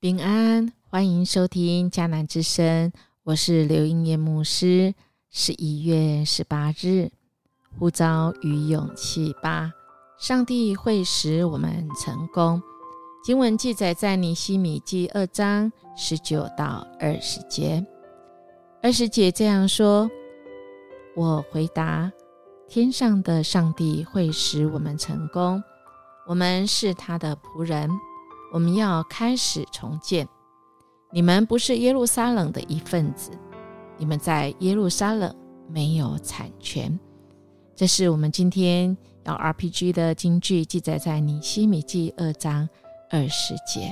平安，欢迎收听迦南之声，我是刘英叶牧师。十一月十八日，呼召与勇气八，上帝会使我们成功。经文记载在尼西米记二章十九到二十节。二十节这样说：“我回答，天上的上帝会使我们成功。我们是他的仆人。”我们要开始重建。你们不是耶路撒冷的一份子，你们在耶路撒冷没有产权。这是我们今天要 RPG 的金句，记载在尼西米记二章二十节。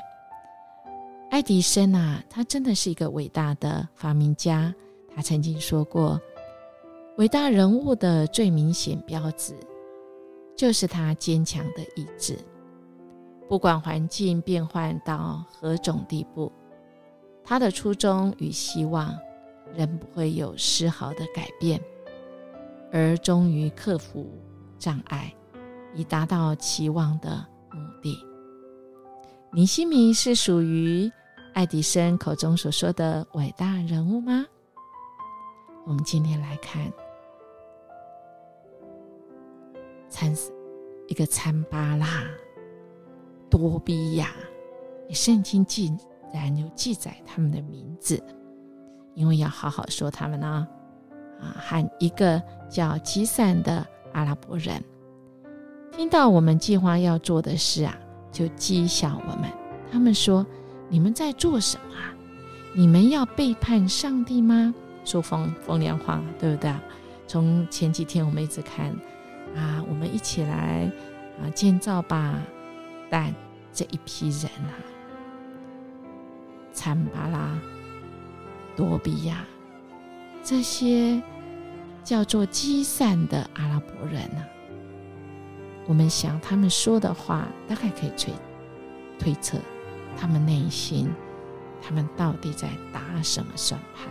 爱迪生啊，他真的是一个伟大的发明家。他曾经说过，伟大人物的最明显标志，就是他坚强的意志。不管环境变换到何种地步，他的初衷与希望仍不会有丝毫的改变，而终于克服障碍，以达到期望的目的。尼西米是属于爱迪生口中所说的伟大人物吗？我们今天来看参一个参巴拉。多比亚，圣经记然有记载他们的名字，因为要好好说他们呢。啊，和一个叫吉散的阿拉伯人，听到我们计划要做的事啊，就讥笑我们。他们说：“你们在做什么？你们要背叛上帝吗？”说风风凉话，对不对？从前几天我们一直看啊，我们一起来啊建造吧。但这一批人啊，参巴拉、多比亚这些叫做积散的阿拉伯人啊，我们想他们说的话，大概可以推推测他们内心，他们到底在打什么算盘？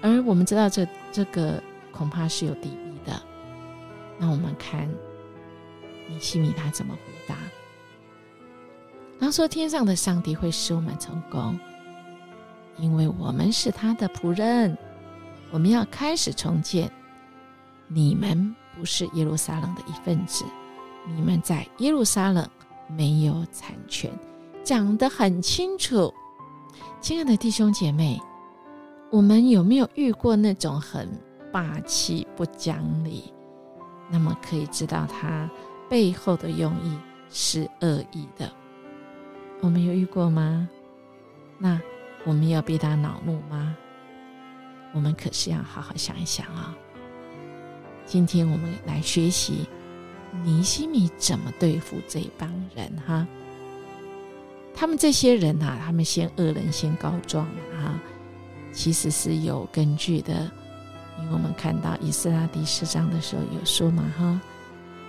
而我们知道，这这个恐怕是有敌意的。那我们看。尼西米他怎么回答？他说：“天上的上帝会使我们成功，因为我们是他的仆人。我们要开始重建。你们不是耶路撒冷的一份子，你们在耶路撒冷没有产权，讲得很清楚。亲爱的弟兄姐妹，我们有没有遇过那种很霸气、不讲理？那么可以知道他。”背后的用意是恶意的，我们有遇过吗？那我们要被他恼怒吗？我们可是要好好想一想啊！今天我们来学习尼西米怎么对付这帮人哈。他们这些人呐，他们先恶人先告状啊，其实是有根据的，因为我们看到以斯拉第四章的时候有说嘛哈。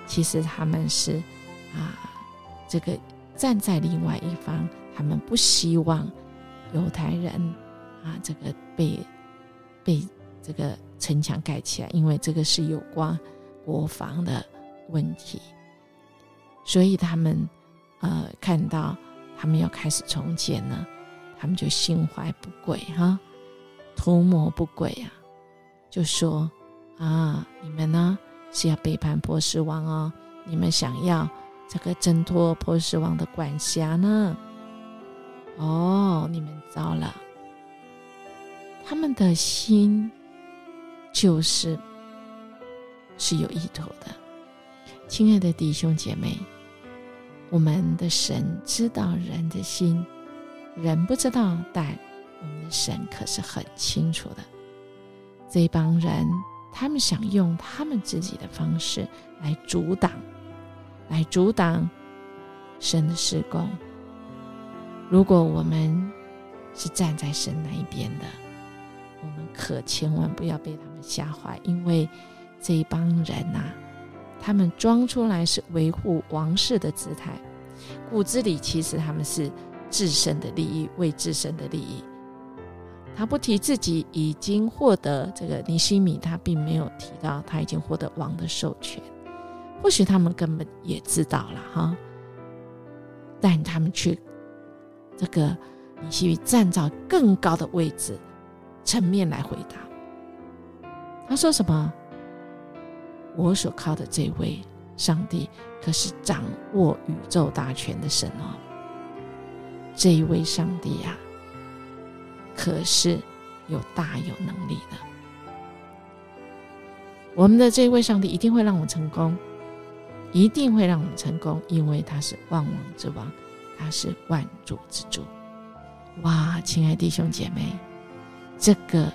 其实他们是啊，这个站在另外一方，他们不希望犹太人啊，这个被被这个城墙盖起来，因为这个是有关国防的问题，所以他们呃看到他们要开始重建呢，他们就心怀不轨哈，图谋不轨啊，就说啊，你们呢？是要背叛波斯王哦！你们想要这个挣脱波斯王的管辖呢？哦，你们糟了！他们的心就是是有意图的。亲爱的弟兄姐妹，我们的神知道人的心，人不知道，但我们的神可是很清楚的。这帮人。他们想用他们自己的方式来阻挡，来阻挡神的施工。如果我们是站在神那一边的，我们可千万不要被他们吓坏，因为这一帮人呐，他们装出来是维护王室的姿态，骨子里其实他们是自身的利益，为自身的利益。他不提自己已经获得这个尼西米，他并没有提到他已经获得王的授权。或许他们根本也知道了哈。带他们去这个尼西米站在更高的位置层面来回答。他说什么？我所靠的这位上帝，可是掌握宇宙大权的神哦。这一位上帝呀，可是有大有能力的。我们的这位上帝一定会让我们成功，一定会让我们成功，因为他是万王之王，他是万主之主。哇，亲爱弟兄姐妹，这个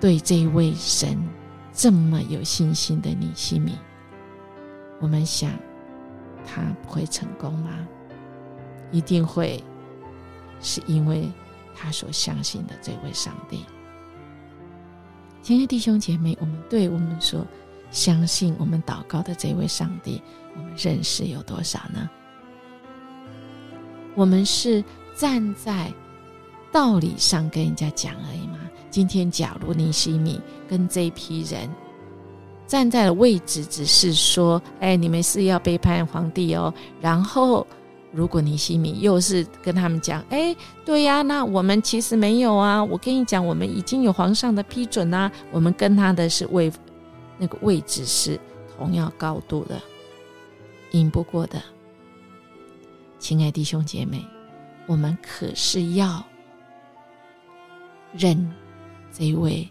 对这位神这么有信心的你西米，我们想他不会成功吗？一定会，是因为他所相信的这位上帝。亲爱的弟兄姐妹，我们对我们所相信、我们祷告的这位上帝，我们认识有多少呢？我们是站在道理上跟人家讲而已吗？今天，假如尼西米跟这批人站在的位置，只是说：“哎，你们是要背叛皇帝哦。”然后。如果你西米又是跟他们讲，哎，对呀，那我们其实没有啊。我跟你讲，我们已经有皇上的批准啊。我们跟他的是位，那个位置是同样高度的，赢不过的。亲爱弟兄姐妹，我们可是要认这位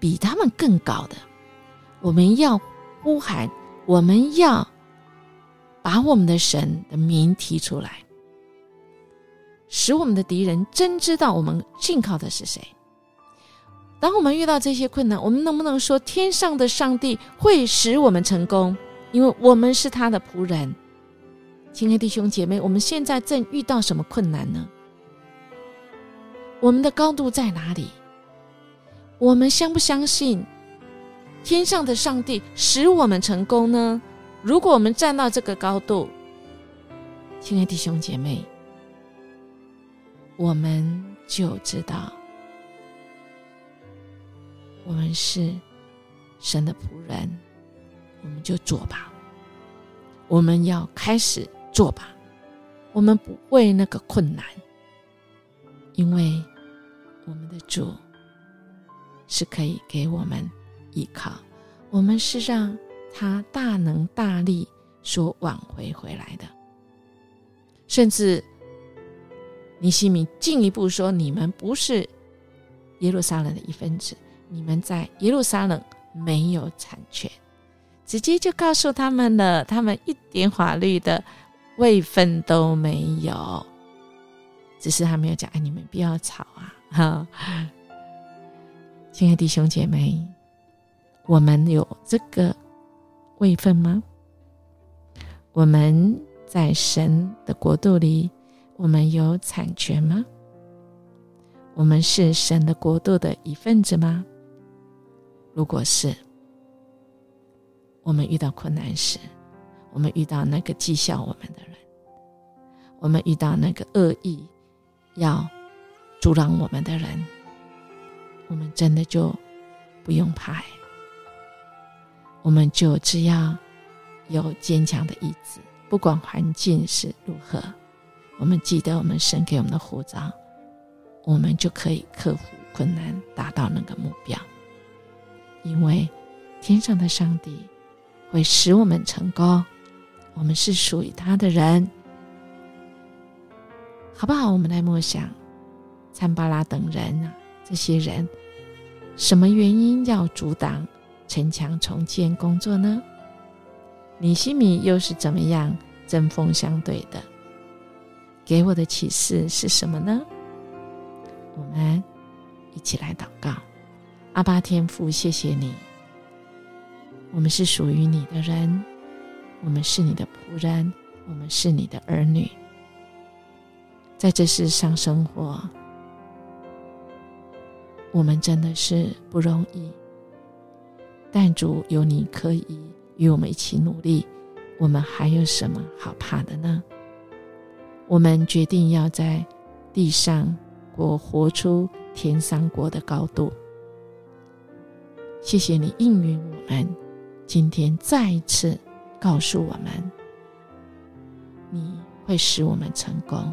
比他们更高的，我们要呼喊，我们要。把我们的神的名提出来，使我们的敌人真知道我们信靠的是谁。当我们遇到这些困难，我们能不能说天上的上帝会使我们成功？因为我们是他的仆人。亲爱的弟兄姐妹，我们现在正遇到什么困难呢？我们的高度在哪里？我们相不相信天上的上帝使我们成功呢？如果我们站到这个高度，亲爱的弟兄姐妹，我们就知道，我们是神的仆人，我们就做吧。我们要开始做吧。我们不畏那个困难，因为我们的主是可以给我们依靠。我们是让。他大能大力所挽回回来的，甚至尼西米进一步说：“你们不是耶路撒冷的一份子，你们在耶路撒冷没有产权。”直接就告诉他们了，他们一点法律的位分都没有，只是他没有讲：“哎，你们不要吵啊！”哈，亲爱的弟兄姐妹，我们有这个。位分吗？我们在神的国度里，我们有产权吗？我们是神的国度的一份子吗？如果是，我们遇到困难时，我们遇到那个讥笑我们的人，我们遇到那个恶意要阻挡我们的人，我们真的就不用怕。我们就只要有坚强的意志，不管环境是如何，我们记得我们神给我们的护照，我们就可以克服困难，达到那个目标。因为天上的上帝会使我们成功，我们是属于他的人，好不好？我们来默想参巴拉等人啊，这些人什么原因要阻挡？城墙重建工作呢？尼西米又是怎么样针锋相对的？给我的启示是什么呢？我们一起来祷告：阿巴天父，谢谢你，我们是属于你的人，我们是你的仆人，我们是你的儿女，在这世上生活，我们真的是不容易。但主有你可以与我们一起努力，我们还有什么好怕的呢？我们决定要在地上过活出天上国的高度。谢谢你应允我们，今天再一次告诉我们，你会使我们成功。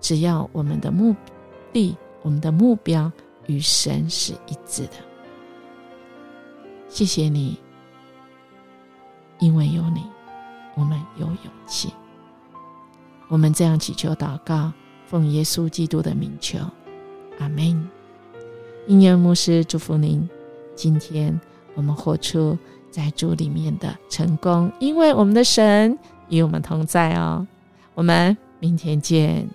只要我们的目的、我们的目标与神是一致的。谢谢你，因为有你，我们有勇气。我们这样祈求祷告，奉耶稣基督的名求，阿门。音乐牧师祝福您，今天我们活出在主里面的成功，因为我们的神与我们同在哦。我们明天见。